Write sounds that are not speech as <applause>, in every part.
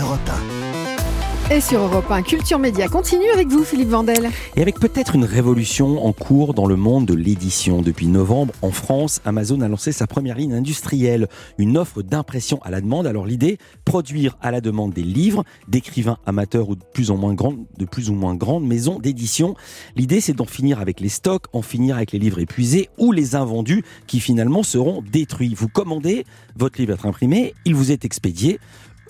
Europe Et sur Europe 1, Culture Média continue avec vous, Philippe Vandel. Et avec peut-être une révolution en cours dans le monde de l'édition. Depuis novembre, en France, Amazon a lancé sa première ligne industrielle, une offre d'impression à la demande. Alors l'idée, produire à la demande des livres d'écrivains amateurs ou de plus ou moins grandes, de plus ou moins grandes maisons d'édition. L'idée, c'est d'en finir avec les stocks, en finir avec les livres épuisés ou les invendus qui finalement seront détruits. Vous commandez, votre livre être imprimé, il vous est expédié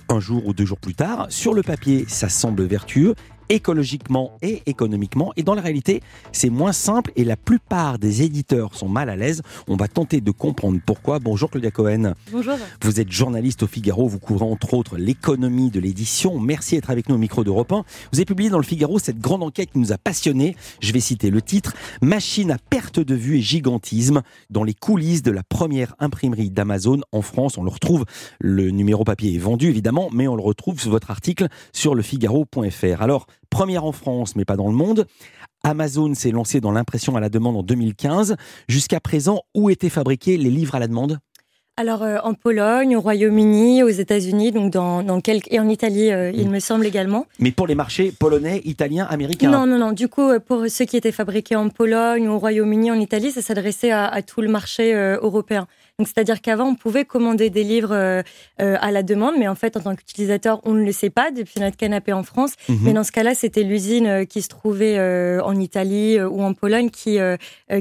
un jour ou deux jours plus tard. Sur le papier, ça semble vertueux écologiquement et économiquement. Et dans la réalité, c'est moins simple et la plupart des éditeurs sont mal à l'aise. On va tenter de comprendre pourquoi. Bonjour Claudia Cohen. Bonjour. Vous êtes journaliste au Figaro, vous couvrez entre autres l'économie de l'édition. Merci d'être avec nous au micro d'Europe 1. Vous avez publié dans le Figaro cette grande enquête qui nous a passionnés. Je vais citer le titre Machine à perte de vue et gigantisme dans les coulisses de la première imprimerie d'Amazon en France. On le retrouve, le numéro papier est vendu évidemment, mais on le retrouve sur votre article sur lefigaro.fr. Alors, première en France, mais pas dans le monde. Amazon s'est lancé dans l'impression à la demande en 2015. Jusqu'à présent, où étaient fabriqués les livres à la demande? Alors euh, en Pologne, au Royaume-Uni, aux États-Unis, donc dans, dans quelques et en Italie, euh, il me semble également. Mais pour les marchés polonais, italiens, américains? Non, non, non. Du coup, euh, pour ceux qui étaient fabriqués en Pologne, au Royaume-Uni, en Italie, ça s'adressait à, à, tout le marché européen. Donc c'est-à-dire qu'avant, on pouvait commander des livres à la demande, mais en fait, en tant qu'utilisateur, on ne le sait pas depuis notre canapé en France. Mhm. Mais dans ce cas-là, c'était l'usine qui se trouvait en Italie ou en Pologne qui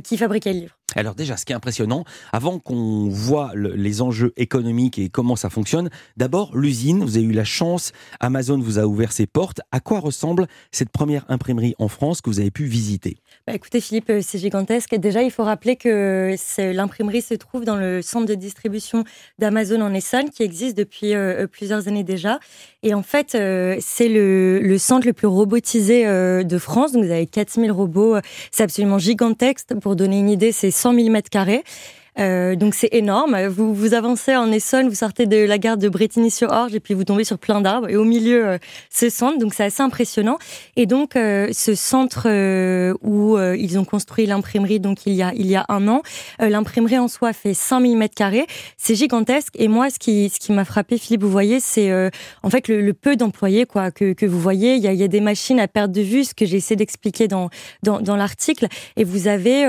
qui fabriquait le livre. Alors déjà, ce qui est impressionnant, avant qu'on voit le, les enjeux économiques et comment ça fonctionne, d'abord l'usine, vous avez eu la chance, Amazon vous a ouvert ses portes. À quoi ressemble cette première imprimerie en France que vous avez pu visiter? Bah écoutez Philippe, c'est gigantesque. Déjà, il faut rappeler que l'imprimerie se trouve dans le centre de distribution d'Amazon en Essonne, qui existe depuis euh, plusieurs années déjà. Et en fait, euh, c'est le, centre le plus robotisé euh, de France. Donc, vous avez 4000 robots. C'est absolument gigantesque. Pour donner une idée, c'est 100 000 mètres carrés. Euh, donc c'est énorme. Vous, vous avancez en Essonne, vous sortez de la gare de Bretigny-sur-Orge et puis vous tombez sur plein d'arbres et au milieu euh, ce centre. Donc c'est assez impressionnant. Et donc euh, ce centre euh, où euh, ils ont construit l'imprimerie, donc il y a il y a un an, euh, l'imprimerie en soi fait 5000 mètres carrés. C'est gigantesque. Et moi, ce qui ce qui m'a frappé, Philippe, vous voyez, c'est en fait le, le peu d'employés quoi que, que vous voyez. Il y a, il y a des machines à perte de vue, ce que j'ai essayé d'expliquer dans dans, dans l'article. Et vous avez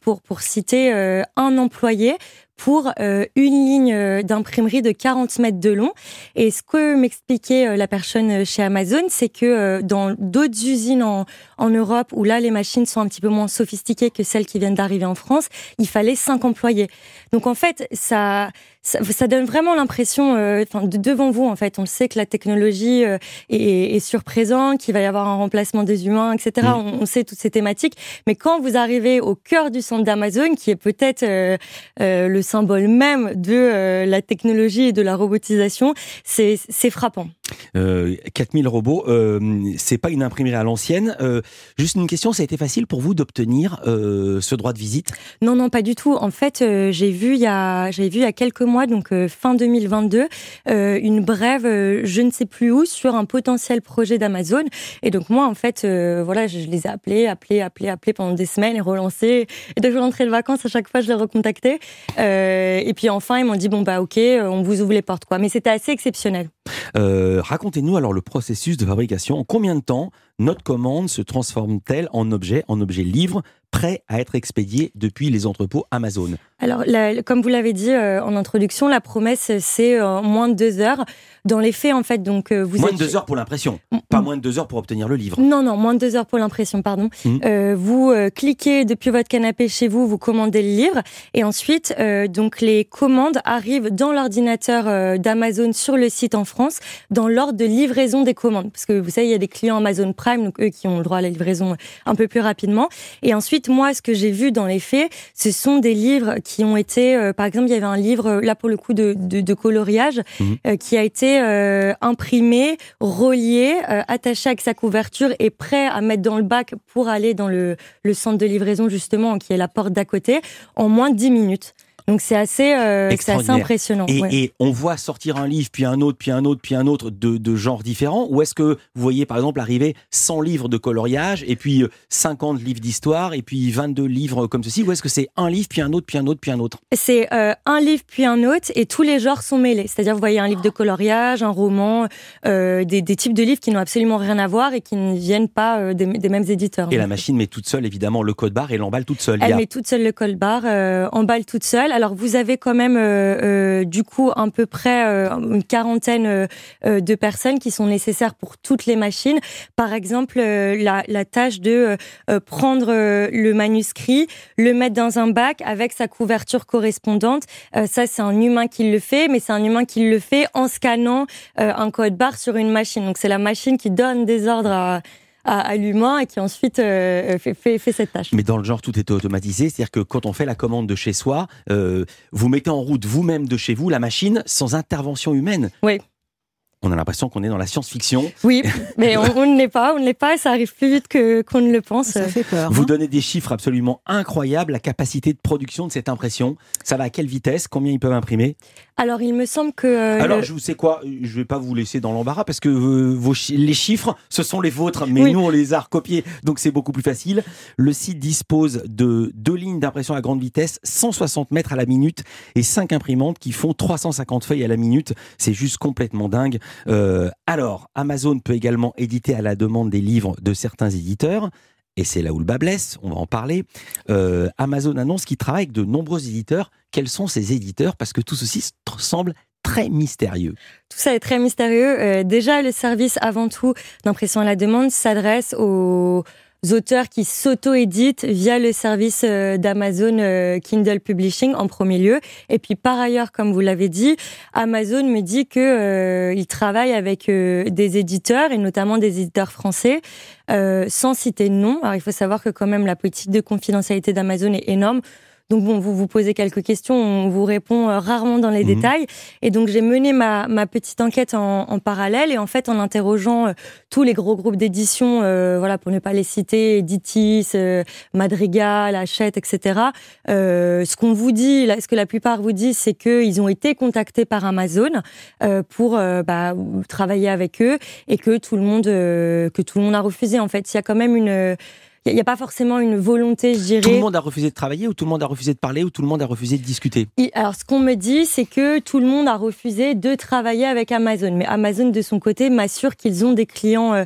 pour pour citer un employé employés pour euh, une ligne d'imprimerie de 40 mètres de long. Et ce que m'expliquait la personne chez Amazon, c'est que dans d'autres usines en, en Europe, où là les machines sont un petit peu moins sophistiquées que celles qui viennent d'arriver en France, il fallait cinq employés. Donc en fait, ça, ça, ça donne vraiment l'impression, euh, enfin de, devant vous en fait, on le sait que la technologie euh, est, est surprésente, qu'il va y avoir un remplacement des humains, etc. Mm. On, on, sait toutes ces thématiques, mais quand vous arrivez au cœur du centre d'Amazon, qui est peut-être euh, le symbole même de la technologie et de la robotisation, c'est frappant. Euh, 4000 robots, euh, c'est pas une imprimerie à l'ancienne. Euh, juste une question, ça a été facile pour vous d'obtenir euh, ce droit de visite? Non, non, pas du tout. En fait, euh, j'ai vu il y a, j'ai vu il y a quelques mois, donc euh, fin 2022, une brève, je ne sais plus où, sur un potentiel projet d'Amazon. Et donc moi, en fait, voilà, je, je, les ai appelés, appelés, appelés, appelés pendant des semaines et relancés. Et dès que je rentrais de vacances, à chaque fois, je les recontactais. et puis enfin, ils m'ont dit bon bah ok, on vous ouvre les portes quoi. Mais c'était assez exceptionnel. Euh, Racontez-nous alors le processus de fabrication. En combien de temps notre commande se transforme-t-elle en objet, en objet livre, prêt à être expédié depuis les entrepôts Amazon? Alors, la, comme vous l'avez dit euh, en introduction, la promesse, c'est euh, moins de deux heures. Dans les faits, en fait, donc euh, vous moins êtes... de deux heures pour l'impression, pas moins de deux heures pour obtenir le livre. Non, non, moins de deux heures pour l'impression, pardon. Mmh. Euh, vous euh, cliquez depuis votre canapé chez vous, vous commandez le livre, et ensuite, donc les commandes arrivent dans l'ordinateur d'Amazon sur le site en France, dans l'ordre de livraison des commandes, parce que vous savez, il y a des clients Amazon Prime, donc eux qui ont le droit à la livraison un peu plus rapidement. Et ensuite, moi, ce que j'ai vu dans les faits, ce sont des livres qui ont été, euh, par exemple, il y avait un livre là pour le coup de, de, de coloriage Mmh. euh, qui a été euh, imprimé, relié, attaché avec sa couverture et prêt à mettre dans le bac pour aller dans le, le centre de livraison justement, qui est la porte d'à côté, en moins de 10 minutes. Donc c'est assez, euh, assez impressionnant. Et, et, on voit sortir un livre, puis un autre, puis un autre, puis un autre de, de genres différents. Ou est-ce que vous voyez par exemple arriver 100 livres de coloriage, et puis 50 livres d'histoire, et puis 22 livres comme ceci Ou est-ce que c'est un livre, puis un autre, puis un autre, puis un autre? C'est un livre, puis un autre, et tous les genres sont mêlés. C'est-à-dire vous voyez un livre de coloriage, un roman, des, des, types de livres qui n'ont absolument rien à voir et qui ne viennent pas des, des mêmes éditeurs. Et la machine met toute seule évidemment le code barre et l'emballe toute seule. Elle met toute seule le code barre, euh, emballe toute seule. Alors vous avez quand même euh, euh, du coup à peu près une quarantaine de personnes qui sont nécessaires pour toutes les machines. Par exemple, la, la, tâche de prendre le manuscrit, le mettre dans un bac avec sa couverture correspondante. ça, c'est un humain qui le fait, mais c'est un humain qui le fait en scannant un code barre sur une machine. Donc c'est la machine qui donne des ordres à à, l'humain et qui ensuite euh, fait, fait, fait, cette tâche. Mais dans le genre, tout est automatisé, c'est-à-dire que quand on fait la commande de chez soi, euh, vous mettez en route vous-même de chez vous la machine sans intervention humaine. Oui on a l'impression qu'on est dans la science-fiction. Oui, mais on, ne l'est pas, on ne l'est pas, ça arrive plus vite que qu'on ne le pense. Ça fait peur. Vous hein. donnez des chiffres absolument incroyables, la capacité de production de cette impression. Ça va à quelle vitesse? Combien ils peuvent imprimer? Alors, il me semble que. Euh, Alors, je vous sais quoi? Je vais pas vous laisser dans l'embarras parce que euh, vos les chiffres, ce sont les vôtres, mais nous on les a recopiés, donc c'est beaucoup plus facile. Le site dispose de deux lignes d'impression à grande vitesse, 160 mètres à la minute et cinq imprimantes qui font 350 feuilles à la minute. C'est juste complètement dingue. Euh, alors, Amazon peut également éditer à la demande des livres de certains éditeurs. Et c'est là où le bas blesse, on va en parler. Euh, Amazon annonce qu'il travaille avec de nombreux éditeurs. Quels sont ces éditeurs? Parce que tout ceci semble très mystérieux. Tout ça est très mystérieux. Euh, déjà, le service, avant tout, d'impression à la demande, s'adresse aux auteurs qui s'auto-éditent via le service euh, d'Amazon euh, Kindle Publishing en premier lieu. Et puis par ailleurs, comme vous l'avez dit, Amazon me dit que euh, il travaille avec des éditeurs et notamment des éditeurs français, sans citer de nom. Alors il faut savoir que quand même la politique de confidentialité d'Amazon est énorme. Donc bon, vous vous posez quelques questions, on vous répond euh, rarement dans les mhm. détails. Et donc j'ai mené ma, ma petite enquête en, en, parallèle et en fait en interrogeant euh, tous les gros groupes d'édition, euh, voilà pour ne pas les citer, Editis, Madrigal, Hachette, etc. ce qu'on vous dit, là, ce que la plupart vous disent, c'est qu'ils ont été contactés par Amazon pour bah, travailler avec eux et que tout le monde que tout le monde a refusé. En fait, il y a quand même une il n'y a pas forcément une volonté, je dirais. Tout le monde a refusé de travailler ou tout le monde a refusé de parler ou tout le monde a refusé de discuter? Alors, ce qu'on me dit, c'est que tout le monde a refusé de travailler avec Amazon. Mais Amazon, de son côté, m'assure qu'ils ont des clients euh,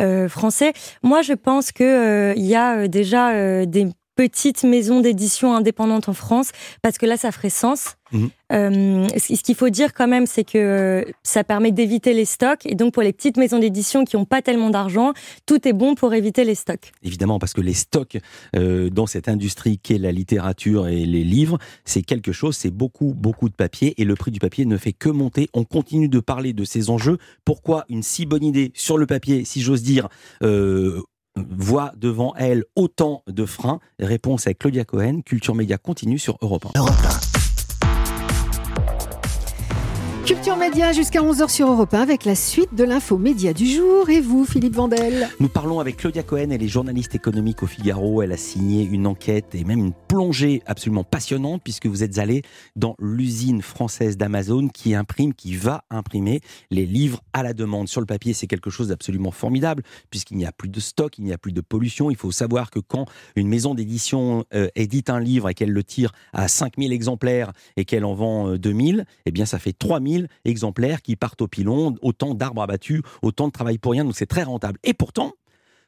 euh, français. Moi, je pense qu'il euh, y a déjà des petite maison d'édition indépendante en France, parce que là, ça ferait sens. Mhm. Euh, ce qu'il faut dire quand même, c'est que euh, ça permet d'éviter les stocks. Et donc, pour les petites maisons d'édition qui n'ont pas tellement d'argent, tout est bon pour éviter les stocks. Évidemment, parce que les stocks euh, dans cette industrie qu'est la littérature et les livres, c'est quelque chose, c'est beaucoup, beaucoup de papier. Et le prix du papier ne fait que monter. On continue de parler de ces enjeux. Pourquoi une si bonne idée sur le papier, si j'ose dire, voit devant elle autant de freins Réponse avec Claudia Cohen, Culture Média continue sur Europe 1. Culture Média jusqu'à 11h sur Europe 1 avec la suite de l'info média du jour. Et vous, Philippe Vandel Nous parlons avec Claudia Cohen, elle est journaliste économique au Figaro. Elle a signé une enquête et même une plongée absolument passionnante puisque vous êtes allé dans l'usine française d'Amazon qui imprime, qui va imprimer les livres à la demande. Sur le papier, c'est quelque chose d'absolument formidable puisqu'il n'y a plus de stock, il n'y a plus de pollution. Il faut savoir que quand une maison d'édition euh, édite un livre et qu'elle le tire à 5000 exemplaires et qu'elle en vend 2000, euh, eh bien ça fait 3000 exemplaires qui partent au pilon, autant d'arbres abattus, autant de travail pour rien, donc c'est très rentable. Et pourtant,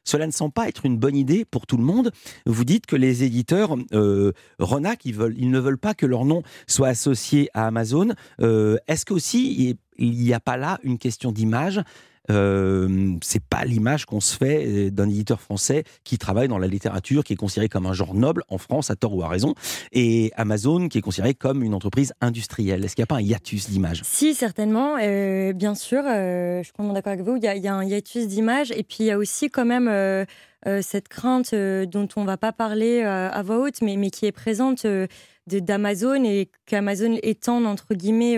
cela ne semble pas être une bonne idée pour tout le monde. Vous dites que les éditeurs euh, Renac, ils, ne veulent pas que leur nom soit associé à Amazon. Euh, est-ce qu'aussi il n'y a pas là une question d'image euh, c'est pas l'image qu'on se fait euh, d'un éditeur français qui travaille dans la littérature, qui est considéré comme un genre noble en France, à tort ou à raison, et Amazon qui est considéré comme une entreprise industrielle. Est-ce qu'il n'y a pas un hiatus d'image? Si, certainement. Euh, bien sûr, je suis complètement d'accord avec vous. Il y, a, un hiatus d'image, et puis il y a aussi quand même cette crainte dont on ne va pas parler à voix haute, mais, mais qui est présente d'Amazon et qu'Amazon étend entre guillemets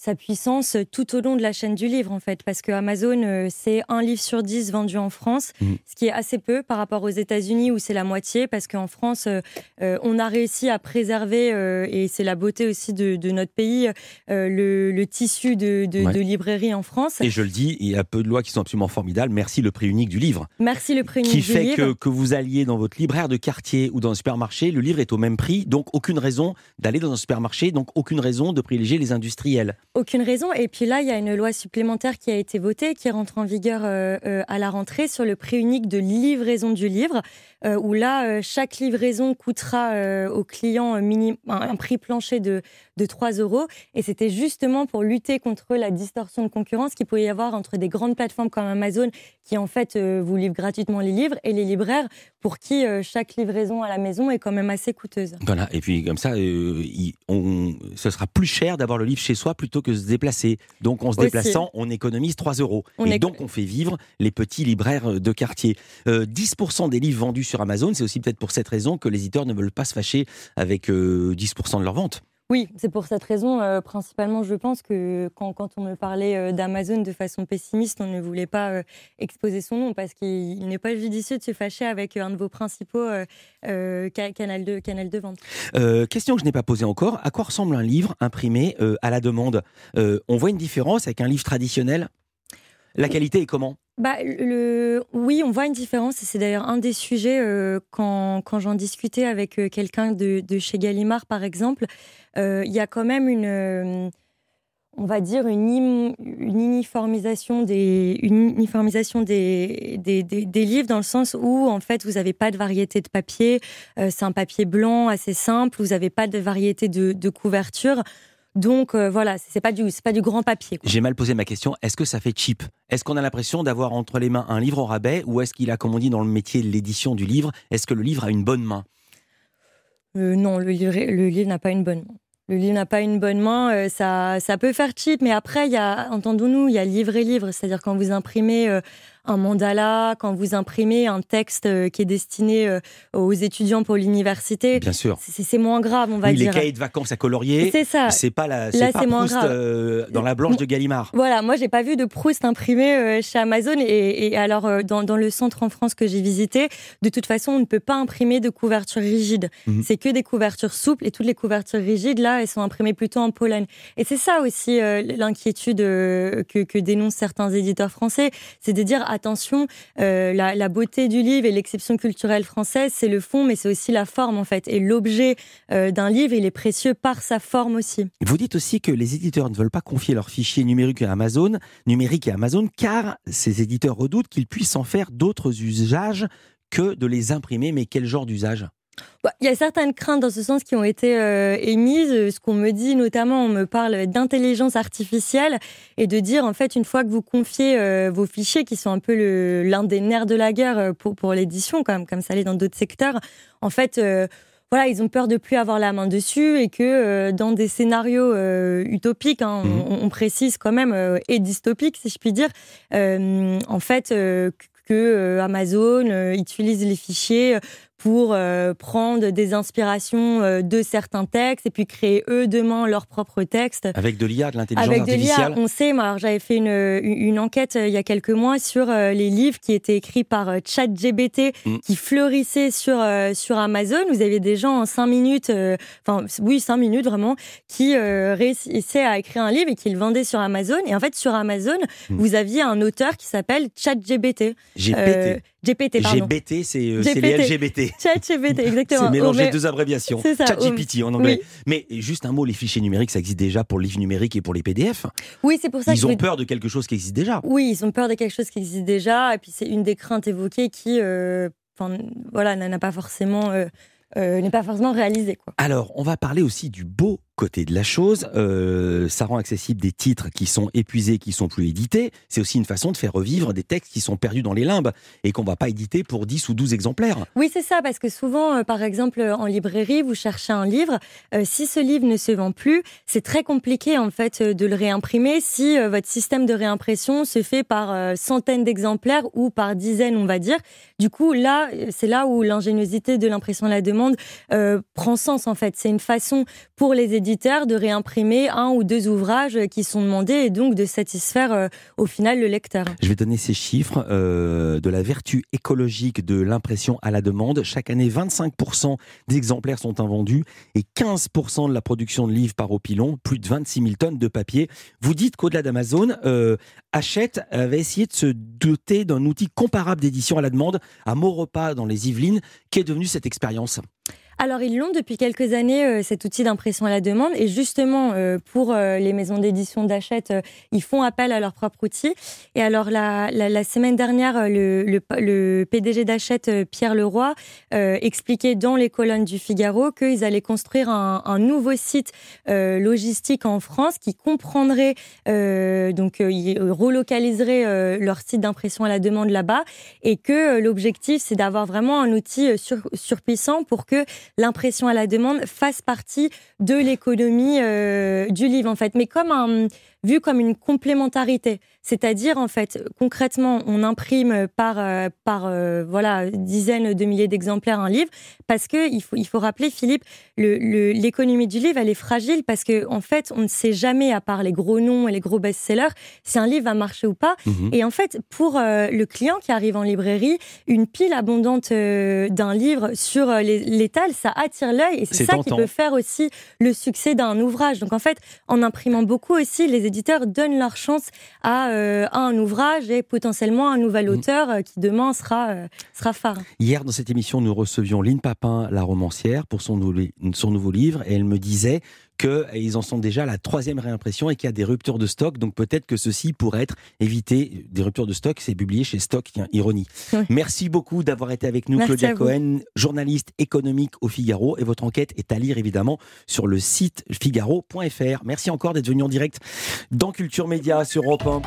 sa puissance tout au long de la chaîne du livre, en fait, parce que Amazon, euh, c'est un livre sur dix vendu en France, Mhm. ce qui est assez peu par rapport aux États-Unis où c'est la moitié, parce qu'en France, euh, euh, on a réussi à préserver, euh, et c'est la beauté aussi de, de notre pays, euh, le, le tissu de, de, Ouais. de librairie en France. Et je le dis, il y a peu de lois qui sont absolument formidables. Merci le prix unique du livre. Merci le prix qui unique du fait livre. que, que vous alliez dans votre libraire de quartier ou dans un supermarché, le livre est au même prix, donc aucune raison d'aller dans un supermarché, donc aucune raison de privilégier les industriels. Aucune raison. Et puis là, il y a une loi supplémentaire qui a été votée, qui rentre en vigueur euh, euh, à la rentrée sur le prix unique de livraison du livre, où là, euh, chaque livraison coûtera euh, au client un, prix plancher de, de 3 euros. Et c'était justement pour lutter contre la distorsion de concurrence qu'il pouvait y avoir entre des grandes plateformes comme Amazon, qui en fait euh, vous livrent gratuitement les livres, et les libraires, pour qui euh, chaque livraison à la maison est quand même assez coûteuse. Voilà, et puis comme ça, euh, on, ce sera plus cher d'avoir le livre chez soi plutôt que de se déplacer. Donc en se Aussi. déplaçant, on économise 3 euros. On et éco- donc on fait vivre les petits libraires de quartier. Euh, 10% des livres vendus sur Amazon, c'est aussi peut-être pour cette raison que les éditeurs ne veulent pas se fâcher avec euh, 10% de leurs ventes. Oui, c'est pour cette raison, euh, principalement, je pense que quand, quand on me parlait euh, d'Amazon de façon pessimiste, on ne voulait pas euh, exposer son nom parce qu'il il n'est pas judicieux de se fâcher avec un de vos principaux euh, euh, ca- canal, de, canal de vente. Euh, question que je n'ai pas posée encore. À quoi ressemble un livre imprimé euh, à la demande? Euh, On voit une différence avec un livre traditionnel? La qualité est comment? Bah, le, oui, on voit une différence c'est d'ailleurs un des sujets euh, quand, quand j'en discutais avec euh, quelqu'un de, de chez Gallimard, par exemple. euh, Il y a quand même une, on va dire, une, une uniformisation, des, une uniformisation des, des, des- livres dans le sens où, en fait, vous n'avez pas de variété de papier. c'est un papier blanc assez simple. Vous n'avez pas de variété de couverture. Donc, euh, voilà, c'est pas, du- c'est pas du grand papier. J'ai mal posé ma question. Est-ce que ça fait cheap? Est-ce qu'on a l'impression d'avoir entre les mains un livre au rabais ou est-ce qu'il a, comme on dit dans le métier de l'édition du livre, est-ce que le livre a une bonne main? Euh, non, le livre, le livre n'a pas une bonne main. Le livre n'a pas une bonne main, euh, ça, ça peut faire cheap, mais après, il y a, entendons-nous, il y a livre et livre, c'est-à-dire quand vous imprimez un mandala, quand vous imprimez un texte euh, qui est destiné euh, aux étudiants pour l'université, Bien sûr. c'est moins grave, on va Oui, les dire. cahiers de vacances à colorier, C'est ça. c'est pas la, Là, c'est pas moins Proust grave. euh, dans la blanche de Gallimard. Voilà, moi j'ai pas vu de Proust imprimé chez Amazon et, et alors dans, dans le centre en France que j'ai visité, de toute façon on ne peut pas imprimer de couverture rigide. Mhm. C'est que des couvertures souples et toutes les couvertures rigides là elles sont imprimées plutôt en Pologne. Et c'est ça aussi euh, l'inquiétude que, que dénoncent certains éditeurs français, c'est de dire attention, euh, la, beauté du livre et l'exception culturelle française c'est le fond mais c'est aussi la forme en fait et l'objet euh, d'un livre il est précieux par sa forme aussi. Vous dites aussi que les éditeurs ne veulent pas confier leurs fichiers numériques à Amazon, numériques à Amazon, car ces éditeurs redoutent qu'ils puissent en faire d'autres usages que de les imprimer. Mais quel genre d'usage? Il y a certaines craintes dans ce sens qui ont été euh, émises. Euh, Ce qu'on me dit notamment, on me parle d'intelligence artificielle et de dire en fait une fois que vous confiez euh, vos fichiers, qui sont un peu l'un des nerfs de la guerre pour, pour l'édition, comme, comme ça l'est dans d'autres secteurs, en fait. euh, voilà, ils ont peur de plus avoir la main dessus et que euh, dans des scénarios euh, utopiques, hein, Mhm. on, on précise quand même, euh, et dystopiques si je puis dire, en fait, que Amazon utilise les fichiers pour euh, prendre des inspirations euh, de certains textes et puis créer eux demain leurs propres textes. Avec de l'IA, de l'intelligence Avec de l'IA, artificielle on sait, moi, j'avais fait une, une enquête euh, il y a quelques mois sur les livres qui étaient écrits par ChatGBT Mm. qui fleurissaient sur, sur Amazon. Vous aviez des gens en cinq minutes, enfin, oui, cinq minutes vraiment, qui réussissaient à écrire un livre et qui le vendaient sur Amazon. Et en fait, sur Amazon, Mm. vous aviez un auteur qui s'appelle ChatGBT. Pété. GPT, pardon. GBT, c'est les GPT. ChatGPT, exactement. C'est mélanger Mais- deux abréviations. ChatGPT en anglais. Oui. Mais juste un mot, les fichiers numériques, ça existe déjà pour le livre numérique et pour les PDF. Oui, c'est pour ça que Ils ont peur de quelque chose qui existe déjà. Oui, ils ont peur de quelque chose qui existe déjà, et puis c'est une des craintes évoquées qui, euh, voilà, n'a pas forcément, euh, euh, n'est pas forcément réalisée, quoi. Alors, on va parler aussi du beau côté de la chose. Euh, ça rend accessible des titres qui sont épuisés, qui sont plus édités. C'est aussi une façon de faire revivre des textes qui sont perdus dans les limbes et qu'on va pas éditer pour 10 ou 12 exemplaires. Oui, c'est ça, parce que souvent, euh, par exemple, en librairie, vous cherchez un livre. euh, si ce livre ne se vend plus, c'est très compliqué en fait euh, de le réimprimer si euh, votre système de réimpression se fait par euh, centaines d'exemplaires ou par dizaines, on va dire. Du coup, là, euh, c'est là où l'ingéniosité de l'impression à la demande euh, prend sens en fait. C'est une façon pour les éditeurs de réimprimer un ou deux ouvrages qui sont demandés et donc de satisfaire au final le lecteur. Je vais donner ces chiffres de la vertu écologique de l'impression à la demande. Chaque année, 25% des exemplaires sont invendus et 15% de la production de livres par opilon, plus de 26 000 tonnes de papier. Vous dites qu'au-delà d'Amazon, Hachette avait essayé de se doter d'un outil comparable d'édition à la demande à Maurepas dans les Yvelines. Qu'est devenue cette expérience? Alors ils l'ont depuis quelques années euh, cet outil d'impression à la demande et justement euh, pour euh, les maisons d'édition d'Achète, ils font appel à leur propre outil. Et alors la, la, semaine dernière, le, le, le PDG d'Achète, Pierre Leroy, expliquait dans les colonnes du Figaro qu'ils allaient construire un, un nouveau site logistique en France qui comprendrait donc ils relocaliseraient leur site d'impression à la demande là-bas et que l'objectif c'est d'avoir vraiment un outil sur, surpuissant pour que l'impression à la demande fasse partie de l'économie euh, du livre en fait, mais comme un vu comme une complémentarité. C'est-à-dire, en fait, concrètement, on imprime par, euh, par euh, voilà, dizaines de milliers d'exemplaires un livre, parce que il faut, il faut rappeler, Philippe, l'économie le, du livre, elle est fragile, parce que en fait, on ne sait jamais, à part les gros noms et les gros best-sellers, si un livre va marcher ou pas. Mhm. Et en fait, pour euh, le client qui arrive en librairie, une pile abondante d'un livre sur l'étal, ça attire l'œil, et c'est ça qui peut faire aussi le succès d'un ouvrage. Donc en fait, en imprimant beaucoup aussi, les éditeurs donnent leur chance à, euh, un ouvrage et potentiellement un nouvel mm. auteur euh, qui demain sera, euh, sera phare. Hier, dans cette émission, nous recevions Lynn Papin, la romancière, pour son, son nouveau livre, et elle me disait qu'ils en sont déjà à la troisième réimpression et qu'il y a des ruptures de stock. Donc peut-être que ceci pourrait être évité. Des ruptures de stock, c'est publié chez Stock, tiens, ironie. Merci beaucoup d'avoir été avec nous, Claudia Cohen, journaliste économique au Figaro. Et votre enquête est à lire évidemment sur le site figaro.fr. Merci encore d'être venu en direct dans Culture Média sur Europe 1.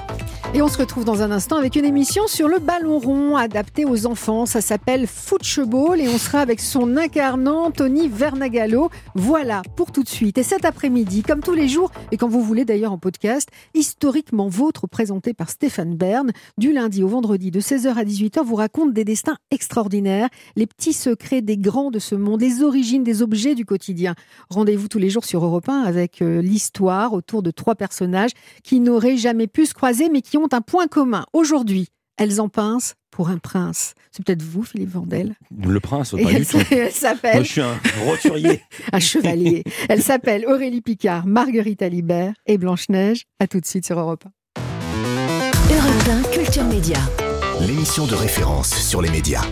Et on se retrouve dans un instant avec une émission sur le ballon rond adapté aux enfants. Ça s'appelle Football et on sera avec son incarnant Tony Vernagallo. Voilà pour tout de suite. Et cet après-midi, comme tous les jours, et quand vous voulez d'ailleurs en podcast, historiquement vôtre présenté par Stéphane Bern, du lundi au vendredi de 16h à 18h, vous raconte des destins extraordinaires, les petits secrets des grands de ce monde, les origines des objets du quotidien. Rendez-vous tous les jours sur Europe 1 avec euh, l'histoire autour de trois personnages qui n'auraient jamais pu se croiser mais qui ont un point commun. Aujourd'hui, elles en pincent pour un prince. C'est peut-être vous, Philippe Vandel. Le prince, pas du tout. Elle s'appelle. Moi, je suis un roturier. <laughs> un chevalier. Elle s'appelle Aurélie Picard, Marguerite Alibert et Blanche-Neige. À tout de suite sur Europe 1. Europe 1, Culture Média. L'émission de référence sur les médias.